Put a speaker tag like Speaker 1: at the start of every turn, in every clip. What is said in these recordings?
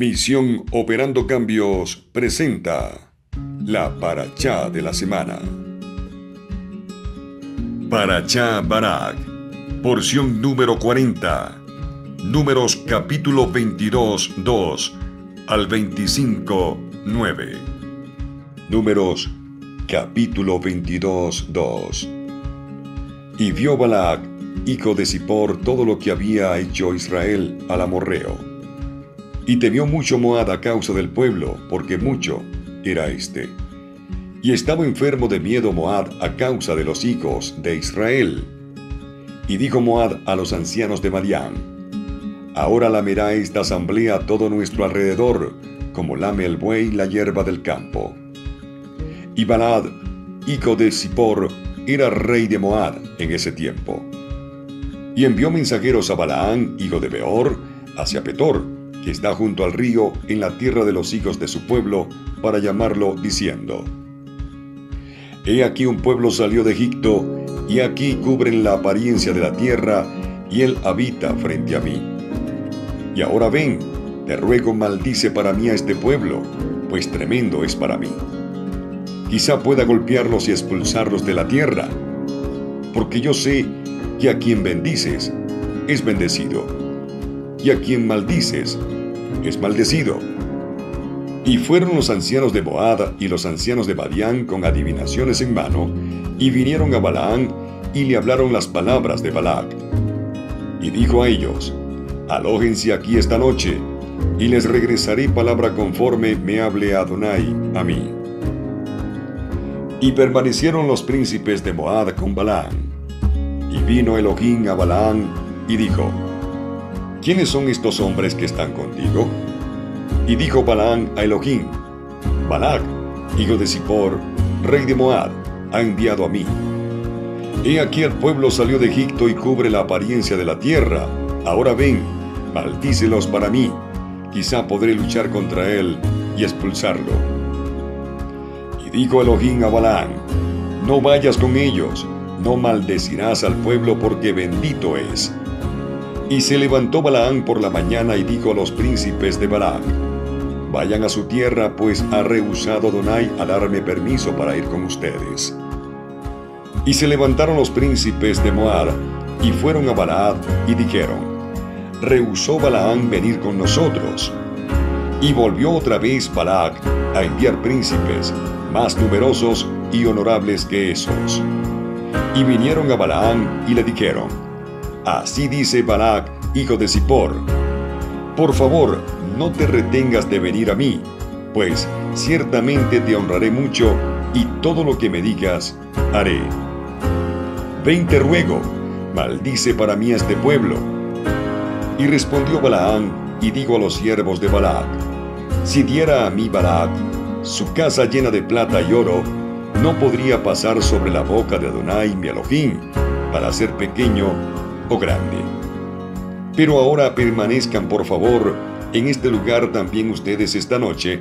Speaker 1: Misión Operando Cambios presenta la Parachá de la semana. Parachá Barak, porción número 40, números capítulo 22, 2 al 25, 9. Números capítulo 22, 2. Y vio Balak, hijo de Zippor, todo lo que había hecho Israel al amorreo. Y temió mucho Moab a causa del pueblo, porque mucho era este. Y estaba enfermo de miedo Moab a causa de los hijos de Israel. Y dijo Moab a los ancianos de Madián, Ahora lamerá esta asamblea todo nuestro alrededor, como lame el buey la hierba del campo. Y Balad, hijo de Zippor, era rey de Moab en ese tiempo. Y envió mensajeros a Balaán, hijo de Beor, hacia Petor, que está junto al río en la tierra de los hijos de su pueblo, para llamarlo, diciendo, He aquí un pueblo salió de Egipto, y aquí cubren la apariencia de la tierra, y él habita frente a mí. Y ahora ven, te ruego maldice para mí a este pueblo, pues tremendo es para mí. Quizá pueda golpearlos y expulsarlos de la tierra, porque yo sé que a quien bendices es bendecido, y a quien maldices es maldecido. Y fueron los ancianos de Moab y los ancianos de Badián con adivinaciones en mano, y vinieron a Balaán y le hablaron las palabras de Balac. Y dijo a ellos, Alójense aquí esta noche, y les regresaré palabra conforme me hable Adonai a mí. Y permanecieron los príncipes de Moab con Balaán. Y vino Elohim a Balaán y dijo, ¿quiénes son estos hombres que están contigo? Y dijo Balaán a Elohim, Balac, hijo de Zippor, rey de Moab, ha enviado a mí. He aquí el pueblo salió de Egipto y cubre la apariencia de la tierra. Ahora ven, maldícelos para mí. Quizá podré luchar contra él y expulsarlo. Y dijo Elohim a Balaán, no vayas con ellos, no maldecirás al pueblo porque bendito es. Y se levantó Balaán por la mañana y dijo a los príncipes de Balaam, vayan a su tierra, pues ha rehusado Donai a darme permiso para ir con ustedes. Y se levantaron los príncipes de Moab y fueron a Balaad y dijeron, rehusó Balaán venir con nosotros. Y volvió otra vez Balac a enviar príncipes, más numerosos y honorables que esos. Y vinieron a Balaán y le dijeron, Así dice Balac, hijo de Zippor, por favor, no te retengas de venir a mí, pues ciertamente te honraré mucho y todo lo que me digas haré. Ven te ruego, maldice para mí este pueblo. Y respondió Balaán y dijo a los siervos de Balac, si diera a mí Balac su casa llena de plata y oro, no podría pasar sobre la boca de Adonai mi Elohim para ser pequeño o grande. Pero ahora permanezcan por favor en este lugar también ustedes esta noche,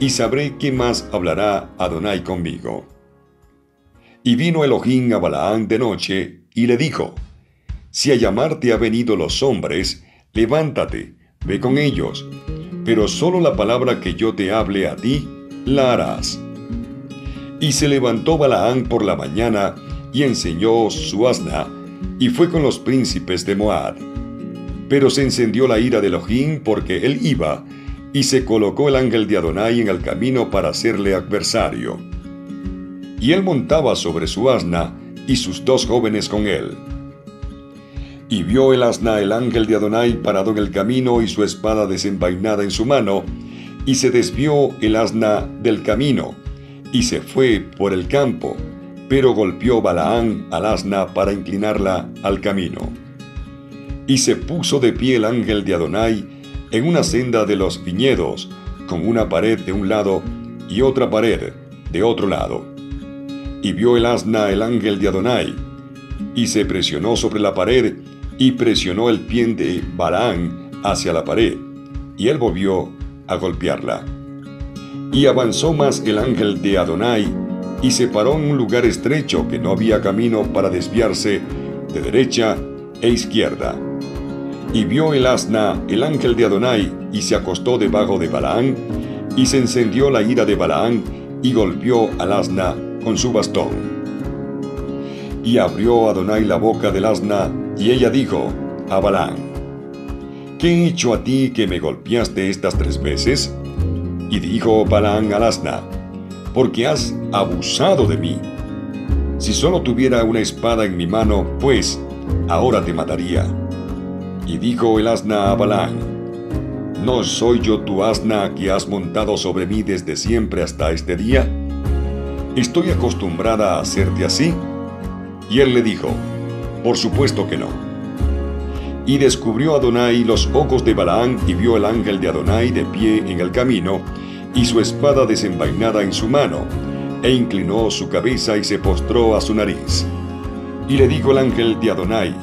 Speaker 1: y sabré qué más hablará Adonai conmigo. Y vino Elohim a Balaán de noche, y le dijo, Si a llamarte ha venido los hombres, levántate, ve con ellos, pero solo la palabra que yo te hable a ti, la harás. Y se levantó Balaán por la mañana, y enseñó su asna, y fue con los príncipes de Moab. Pero se encendió la ira de Elohim porque él iba, y se colocó el ángel de Adonai en el camino para hacerle adversario. Y él montaba sobre su asna, y sus dos jóvenes con él. Y vio el asna el ángel de Adonai parado en el camino y su espada desenvainada en su mano, y se desvió el asna del camino, y se fue por el campo, pero golpeó Balaán al asna para inclinarla al camino. Y se puso de pie el ángel de Adonai en una senda de los viñedos, con una pared de un lado y otra pared de otro lado. Y vio el asna el ángel de Adonai, y se presionó sobre la pared, y presionó el pie de Balaán hacia la pared, y él volvió a golpearla. Y avanzó más el ángel de Adonai, y se paró en un lugar estrecho que no había camino para desviarse de derecha e izquierda. Y vio el asna el ángel de Adonai, y se acostó debajo de Balaán, y se encendió la ira de Balaán, y golpeó al asna con su bastón. Y abrió Adonai la boca del asna, y ella dijo a Balaán, ¿Qué he hecho a ti que me golpeaste estas tres veces? Y dijo Balaán al asna, porque has abusado de mí. Si solo tuviera una espada en mi mano, pues ahora te mataría. Y dijo el asna a Balaán, ¿no soy yo tu asna que has montado sobre mí desde siempre hasta este día? ¿Estoy acostumbrada a hacerte así? Y él le dijo, por supuesto que no. Y descubrió Adonai los ojos de Balaán y vio el ángel de Adonai de pie en el camino, y su espada desenvainada en su mano, e inclinó su cabeza y se postró a su nariz. Y le dijo el ángel de Adonai,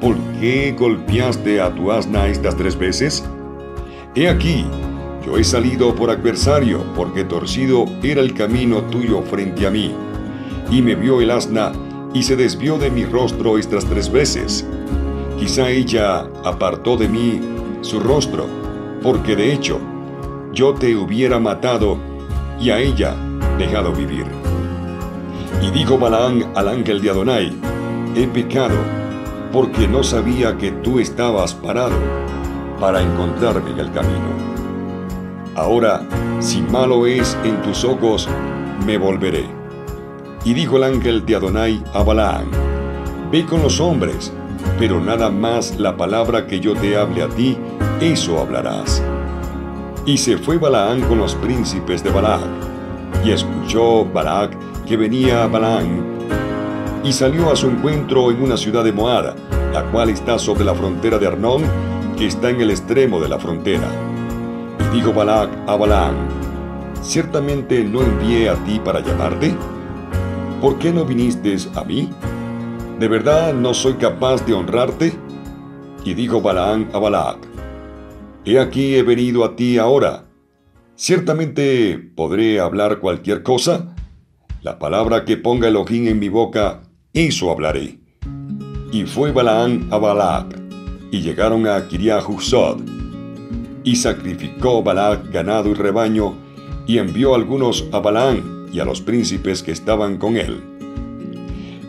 Speaker 1: ¿por qué golpeaste a tu asna estas tres veces? He aquí, yo he salido por adversario, porque torcido era el camino tuyo frente a mí. Y me vio el asna, y se desvió de mi rostro estas tres veces. Quizá ella apartó de mí su rostro, porque de hecho, yo te hubiera matado y a ella dejado vivir. Y dijo Balaán al ángel de Adonai, he pecado, porque no sabía que tú estabas parado para encontrarme en el camino. Ahora, si malo es en tus ojos, me volveré. Y dijo el ángel de Adonai a Balaán, ve con los hombres, pero nada más la palabra que yo te hable a ti, eso hablarás. Y se fue Balaán con los príncipes de Balac. Y escuchó Balac que venía a Balaán. Y salió a su encuentro en una ciudad de Moab, la cual está sobre la frontera de Arnón, que está en el extremo de la frontera. Y dijo Balac a Balaán, ¿ciertamente no envié a ti para llamarte? ¿Por qué no viniste a mí? ¿De verdad no soy capaz de honrarte? Y dijo Balaán a Balac, He aquí he venido a ti ahora. Ciertamente podré hablar cualquier cosa. La palabra que ponga Elohim en mi boca, eso hablaré. Y fue Balaán a Balac, y llegaron a Kiriahusod. Y sacrificó Balac ganado y rebaño, y envió algunos a Balaán y a los príncipes que estaban con él.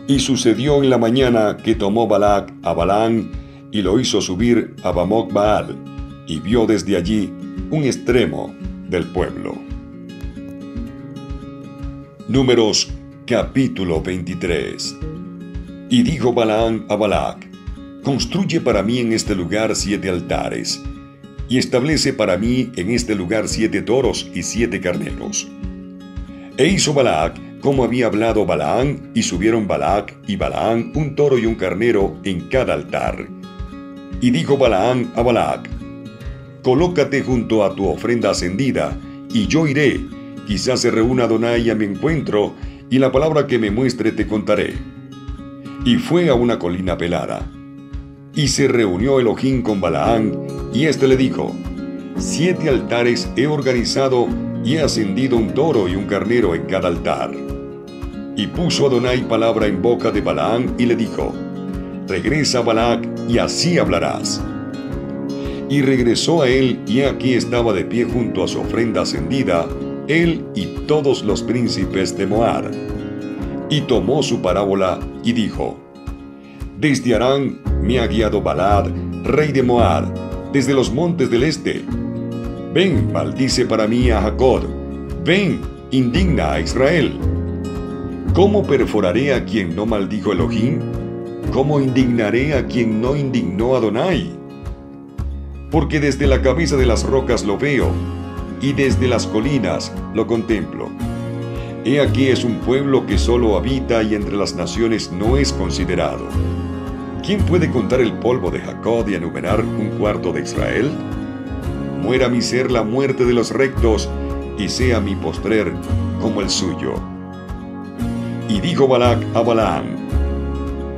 Speaker 1: Y sucedió en la mañana que tomó Balac a Balaán y lo hizo subir a Bamoc Baal y vio desde allí un extremo del pueblo. Números capítulo 23 Y dijo Balaán a Balac, Construye para mí en este lugar siete altares, y establece para mí en este lugar siete toros y siete carneros. E hizo Balac como había hablado Balaán, y subieron Balac y Balaán un toro y un carnero en cada altar. Y dijo Balaán a Balac, colócate junto a tu ofrenda ascendida, y yo iré. Quizás se reúna Adonai a mi encuentro, y la palabra que me muestre te contaré. Y fue a una colina pelada. Y se reunió Elohim con Balaán, y éste le dijo, Siete altares he organizado y he ascendido un toro y un carnero en cada altar. Y puso Adonai palabra en boca de Balaán y le dijo, Regresa Balac y así hablarás. Y regresó a él, y aquí estaba de pie junto a su ofrenda ascendida, él y todos los príncipes de Moab. Y tomó su parábola y dijo, Desde Arán me ha guiado Balad, rey de Moab, desde los montes del este. Ven, maldice para mí a Jacob, ven, indigna a Israel. ¿Cómo perforaré a quien no maldijo Elohim? ¿Cómo indignaré a quien no indignó Adonai? Porque desde la cabeza de las rocas lo veo, y desde las colinas lo contemplo. He aquí es un pueblo que solo habita y entre las naciones no es considerado. ¿Quién puede contar el polvo de Jacob y enumerar un cuarto de Israel? Muera mi ser la muerte de los rectos, y sea mi postrer como el suyo. Y dijo Balac a Balaam,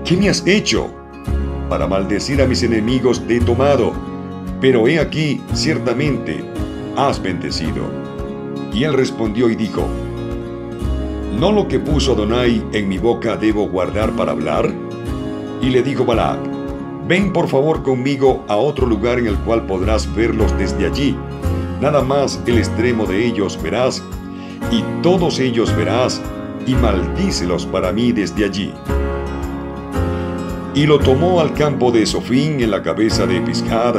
Speaker 1: ¿qué me has hecho? Para maldecir a mis enemigos te he tomado pero he aquí, ciertamente, has bendecido. Y él respondió y dijo, ¿no lo que puso Adonai en mi boca debo guardar para hablar? Y le dijo Balac, ven por favor conmigo a otro lugar en el cual podrás verlos desde allí. Nada más el extremo de ellos verás, y todos ellos verás, y maldícelos para mí desde allí. Y lo tomó al campo de Sofín en la cabeza de Piscad,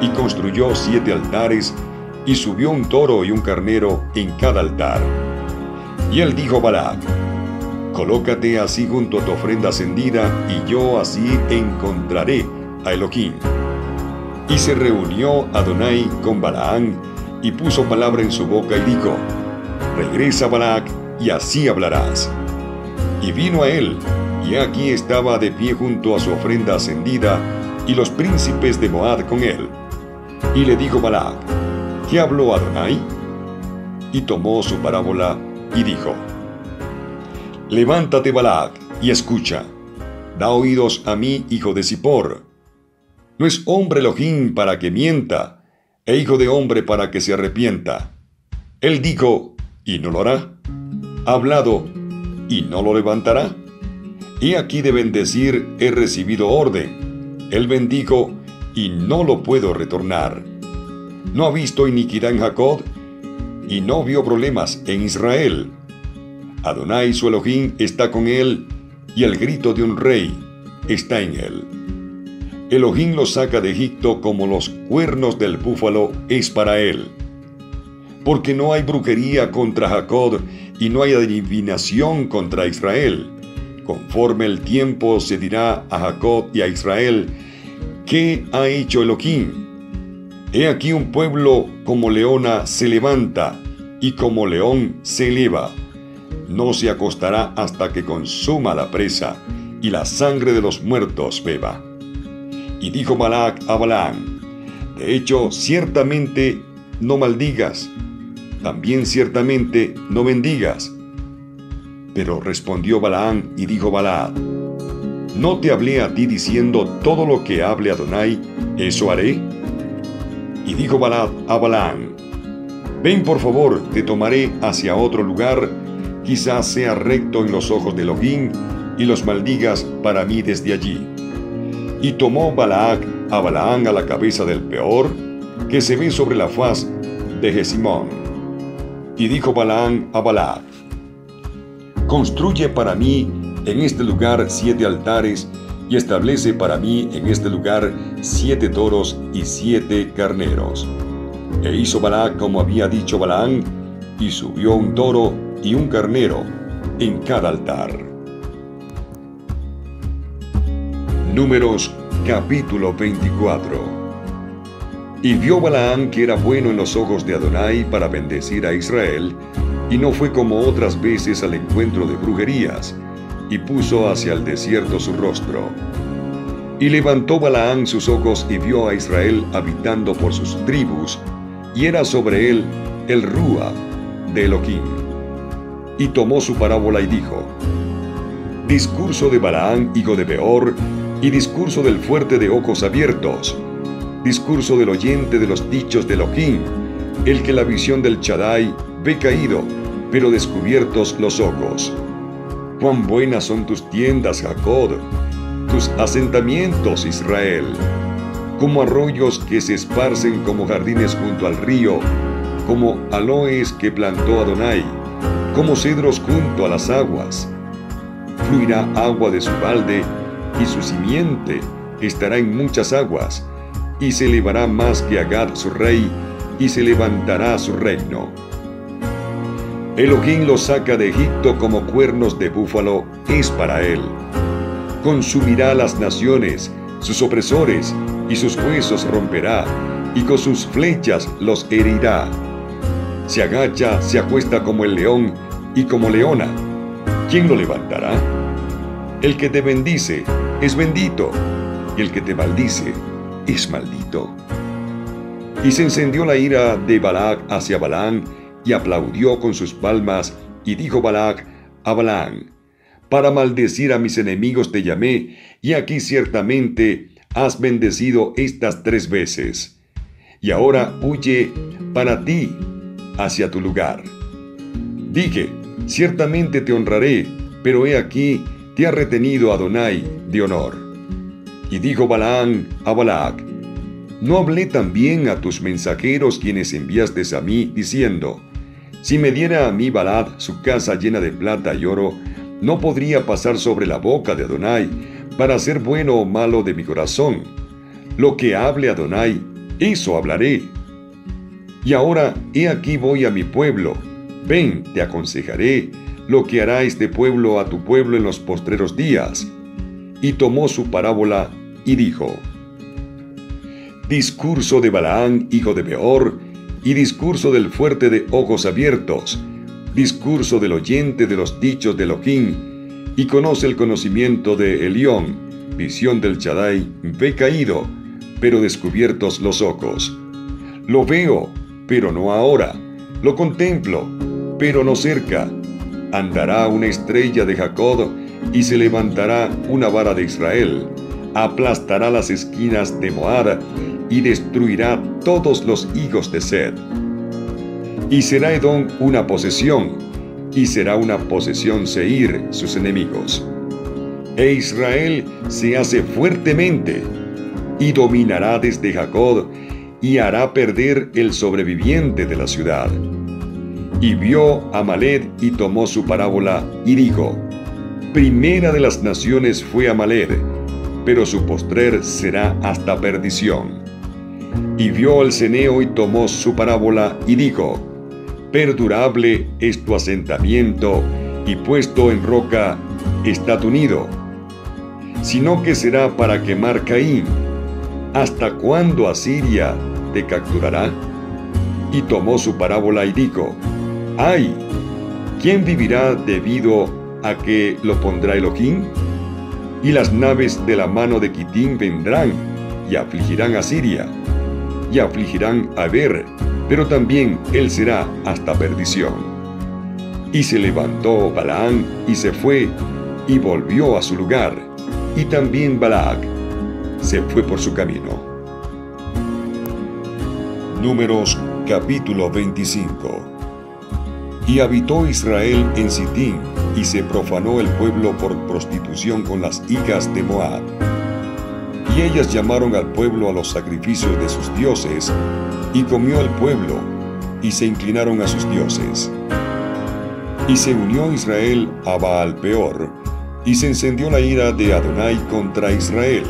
Speaker 1: y construyó siete altares, y subió un toro y un carnero en cada altar. Y él dijo Balac, Colócate así junto a tu ofrenda encendida, y yo así encontraré a Elohim. Y se reunió Adonai con Balaán, y puso palabra en su boca y dijo, Regresa Balac, y así hablarás. Y vino a él, y aquí estaba de pie junto a su ofrenda ascendida, y los príncipes de Moab con él. Y le dijo Balac, ¿qué habló Adonai? Y tomó su parábola y dijo, Levántate Balac y escucha, da oídos a mí, hijo de Zippor. No es hombre Elohim para que mienta, e hijo de hombre para que se arrepienta. Él dijo, y no lo hará. Ha hablado, y no lo levantará. Y aquí de bendecir he recibido orden. Él bendijo y no lo puedo retornar. No ha visto iniquidad en Jacob y no vio problemas en Israel. Adonai su Elohim está con él y el grito de un rey está en él. Elohim lo saca de Egipto como los cuernos del búfalo es para él. Porque no hay brujería contra Jacob y no hay adivinación contra Israel Conforme el tiempo se dirá a Jacob y a Israel, ¿qué ha hecho Elohim? He aquí un pueblo como leona se levanta y como león se eleva. No se acostará hasta que consuma la presa y la sangre de los muertos beba. Y dijo Balac a Balaam, de hecho, ciertamente no maldigas, también ciertamente no bendigas pero respondió Balaán y dijo Balaad, ¿no te hablé a ti diciendo todo lo que hable Adonai, eso haré? Y dijo Balaad a Balaán, ven por favor, te tomaré hacia otro lugar, quizás sea recto en los ojos de Elohim, y los maldigas para mí desde allí. Y tomó Balac a Balaán a la cabeza del peor, que se ve sobre la faz de Jesimón. Y dijo Balaán a Balac, Construye para mí en este lugar siete altares y establece para mí en este lugar siete toros y siete carneros. E hizo Balac como había dicho Balaán, y subió un toro y un carnero en cada altar. Números capítulo 24 Y vio Balaán que era bueno en los ojos de Adonai para bendecir a Israel, y no fue como otras veces al encuentro de brujerías, y puso hacia el desierto su rostro. Y levantó Balaán sus ojos y vio a Israel habitando por sus tribus, y era sobre él el Rúa de Elohim. Y tomó su parábola y dijo, Discurso de Balaán, hijo de Beor, y discurso del fuerte de ojos abiertos, discurso del oyente de los dichos de Elohim, el que la visión del Chadai ve caído, pero descubiertos los ojos. Cuán buenas son tus tiendas, Jacob, tus asentamientos, Israel, como arroyos que se esparcen como jardines junto al río, como aloes que plantó Adonai, como cedros junto a las aguas. Fluirá agua de su balde, y su simiente estará en muchas aguas, y se elevará más que Agad su rey, y se levantará su reino. Elohim los saca de Egipto como cuernos de búfalo, es para él. Consumirá las naciones, sus opresores, y sus huesos romperá, y con sus flechas los herirá. Se agacha, se acuesta como el león y como leona. ¿Quién lo levantará? El que te bendice es bendito, y el que te maldice es maldito. Y se encendió la ira de Balac hacia Balán, y aplaudió con sus palmas, y dijo Balac a Balaam, para maldecir a mis enemigos te llamé, y aquí ciertamente has bendecido estas tres veces. Y ahora huye para ti hacia tu lugar. Dije, ciertamente te honraré, pero he aquí, te ha retenido Adonai de honor. Y dijo Balaán a Balac, ¿no hablé también a tus mensajeros quienes enviaste a mí, diciendo, si me diera a mí Balad su casa llena de plata y oro, no podría pasar sobre la boca de Adonai para hacer bueno o malo de mi corazón. Lo que hable Adonai, eso hablaré. Y ahora, he aquí voy a mi pueblo. Ven, te aconsejaré lo que hará este pueblo a tu pueblo en los postreros días. Y tomó su parábola y dijo, Discurso de Balaán, hijo de Beor, y discurso del fuerte de ojos abiertos, discurso del oyente de los dichos de Elohim, y conoce el conocimiento de Elión, visión del Chadai, ve caído, pero descubiertos los ojos. Lo veo, pero no ahora, lo contemplo, pero no cerca. Andará una estrella de Jacob, y se levantará una vara de Israel, aplastará las esquinas de Moab, y destruirá todos los hijos de Sed. Y será Edom una posesión, y será una posesión Seir, sus enemigos. E Israel se hace fuertemente, y dominará desde Jacob, y hará perder el sobreviviente de la ciudad. Y vio a Maled y tomó su parábola, y dijo, Primera de las naciones fue Amaled, pero su postrer será hasta perdición. Y vio al ceneo y tomó su parábola y dijo, Perdurable es tu asentamiento y puesto en roca está tu nido, sino que será para quemar Caín. ¿Hasta cuándo Asiria te capturará? Y tomó su parábola y dijo, ¡ay! ¿Quién vivirá debido a que lo pondrá Elohim? Y las naves de la mano de Quitín vendrán y afligirán a Siria y afligirán a ver, pero también él será hasta perdición. Y se levantó Balaán y se fue y volvió a su lugar, y también Balac se fue por su camino. Números capítulo 25 Y habitó Israel en Sitín, y se profanó el pueblo por prostitución con las hijas de Moab y ellas llamaron al pueblo a los sacrificios de sus dioses, y comió el pueblo, y se inclinaron a sus dioses. Y se unió Israel a Baal Peor, y se encendió la ira de Adonai contra Israel.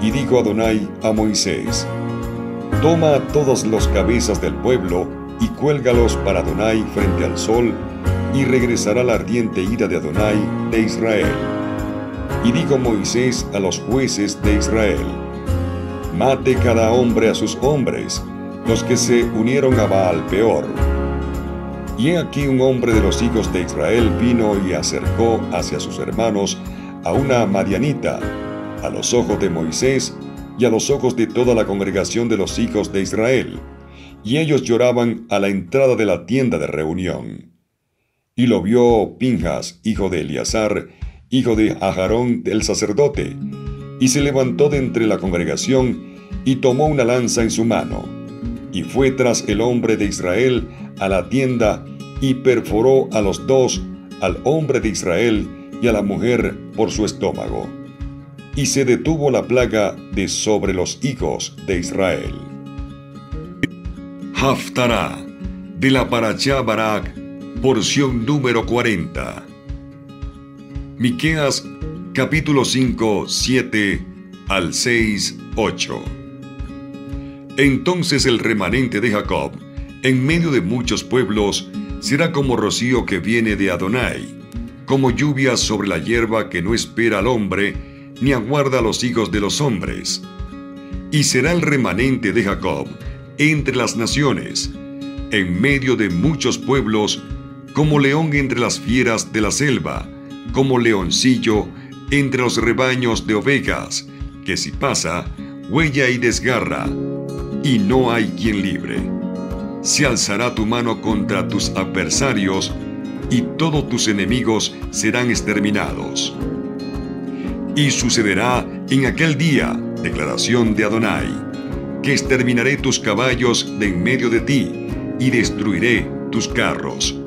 Speaker 1: Y dijo Adonai a Moisés, Toma a todas las cabezas del pueblo, y cuélgalos para Adonai frente al sol, y regresará la ardiente ira de Adonai de Israel. Y dijo Moisés a los jueces de Israel, Mate cada hombre a sus hombres, los que se unieron a Baal peor. Y he aquí un hombre de los hijos de Israel vino y acercó hacia sus hermanos a una Marianita, a los ojos de Moisés y a los ojos de toda la congregación de los hijos de Israel, y ellos lloraban a la entrada de la tienda de reunión. Y lo vio Pinjas, hijo de Eleazar, hijo de Ajarón del sacerdote, y se levantó de entre la congregación y tomó una lanza en su mano, y fue tras el hombre de Israel a la tienda y perforó a los dos, al hombre de Israel y a la mujer por su estómago. Y se detuvo la plaga de sobre los hijos de Israel. Haftará, de la Parachá Barak, porción número 40. Miqueas capítulo 5, 7 al 6, 8. Entonces el remanente de Jacob, en medio de muchos pueblos, será como rocío que viene de Adonai, como lluvia sobre la hierba que no espera al hombre, ni aguarda a los hijos de los hombres. Y será el remanente de Jacob entre las naciones, en medio de muchos pueblos, como león entre las fieras de la selva, como leoncillo entre los rebaños de ovejas, que si pasa, huella y desgarra, y no hay quien libre. Se alzará tu mano contra tus adversarios, y todos tus enemigos serán exterminados. Y sucederá en aquel día, declaración de Adonai, que exterminaré tus caballos de en medio de ti, y destruiré tus carros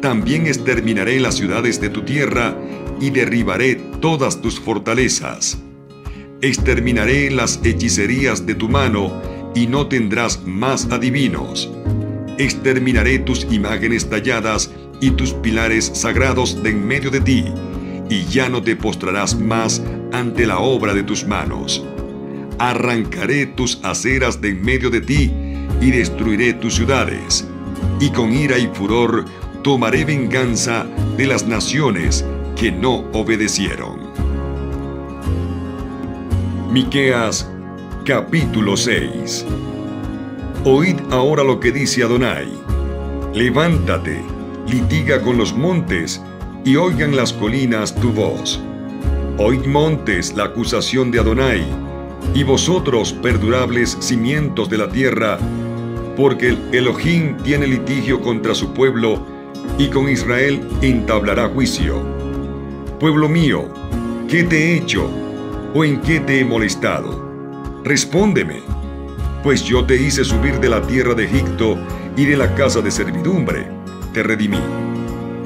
Speaker 1: también exterminaré las ciudades de tu tierra y derribaré todas tus fortalezas. Exterminaré las hechicerías de tu mano y no tendrás más adivinos. Exterminaré tus imágenes talladas y tus pilares sagrados de en medio de ti, y ya no te postrarás más ante la obra de tus manos. Arrancaré tus aceras de en medio de ti y destruiré tus ciudades, y con ira y furor tomaré venganza de las naciones que no obedecieron. Miqueas capítulo 6 Oíd ahora lo que dice Adonai. Levántate, litiga con los montes, y oigan las colinas tu voz. Oíd montes la acusación de Adonai, y vosotros perdurables cimientos de la tierra, porque el Elohim tiene litigio contra su pueblo, y con Israel entablará juicio. Pueblo mío, ¿qué te he hecho? ¿O en qué te he molestado? Respóndeme, pues yo te hice subir de la tierra de Egipto y de la casa de servidumbre, te redimí.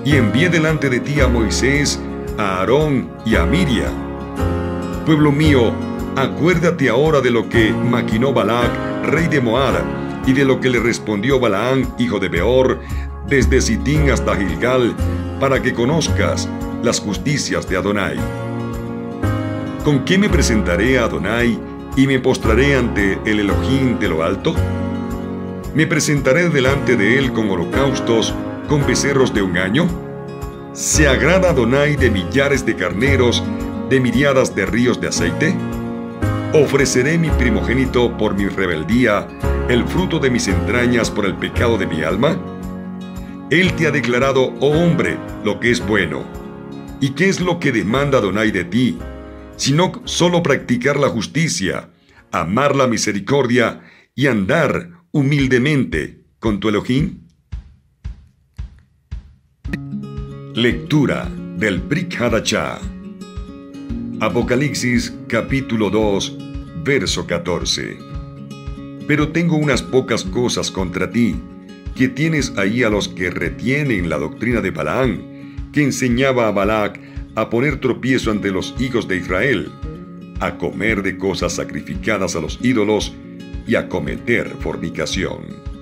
Speaker 1: Y envié delante de ti a Moisés, a Aarón y a Miriam. Pueblo mío, acuérdate ahora de lo que maquinó Balac, rey de Moab, y de lo que le respondió Balaán, hijo de Beor, desde Sitín hasta Gilgal, para que conozcas las justicias de Adonai. ¿Con qué me presentaré a Adonai y me postraré ante el Elohim de lo alto? ¿Me presentaré delante de él con holocaustos, con becerros de un año? ¿Se agrada Adonai de millares de carneros, de miriadas de ríos de aceite? ¿Ofreceré mi primogénito por mi rebeldía, el fruto de mis entrañas por el pecado de mi alma? Él te ha declarado, oh hombre, lo que es bueno. ¿Y qué es lo que demanda Adonai de ti? sino solo practicar la justicia, amar la misericordia y andar humildemente con tu Elohim? Lectura del Brit Hadachá. Apocalipsis capítulo 2, verso 14. Pero tengo unas pocas cosas contra ti, que tienes ahí a los que retienen la doctrina de Balaán, que enseñaba a Balac a poner tropiezo ante los hijos de Israel, a comer de cosas sacrificadas a los ídolos y a cometer fornicación.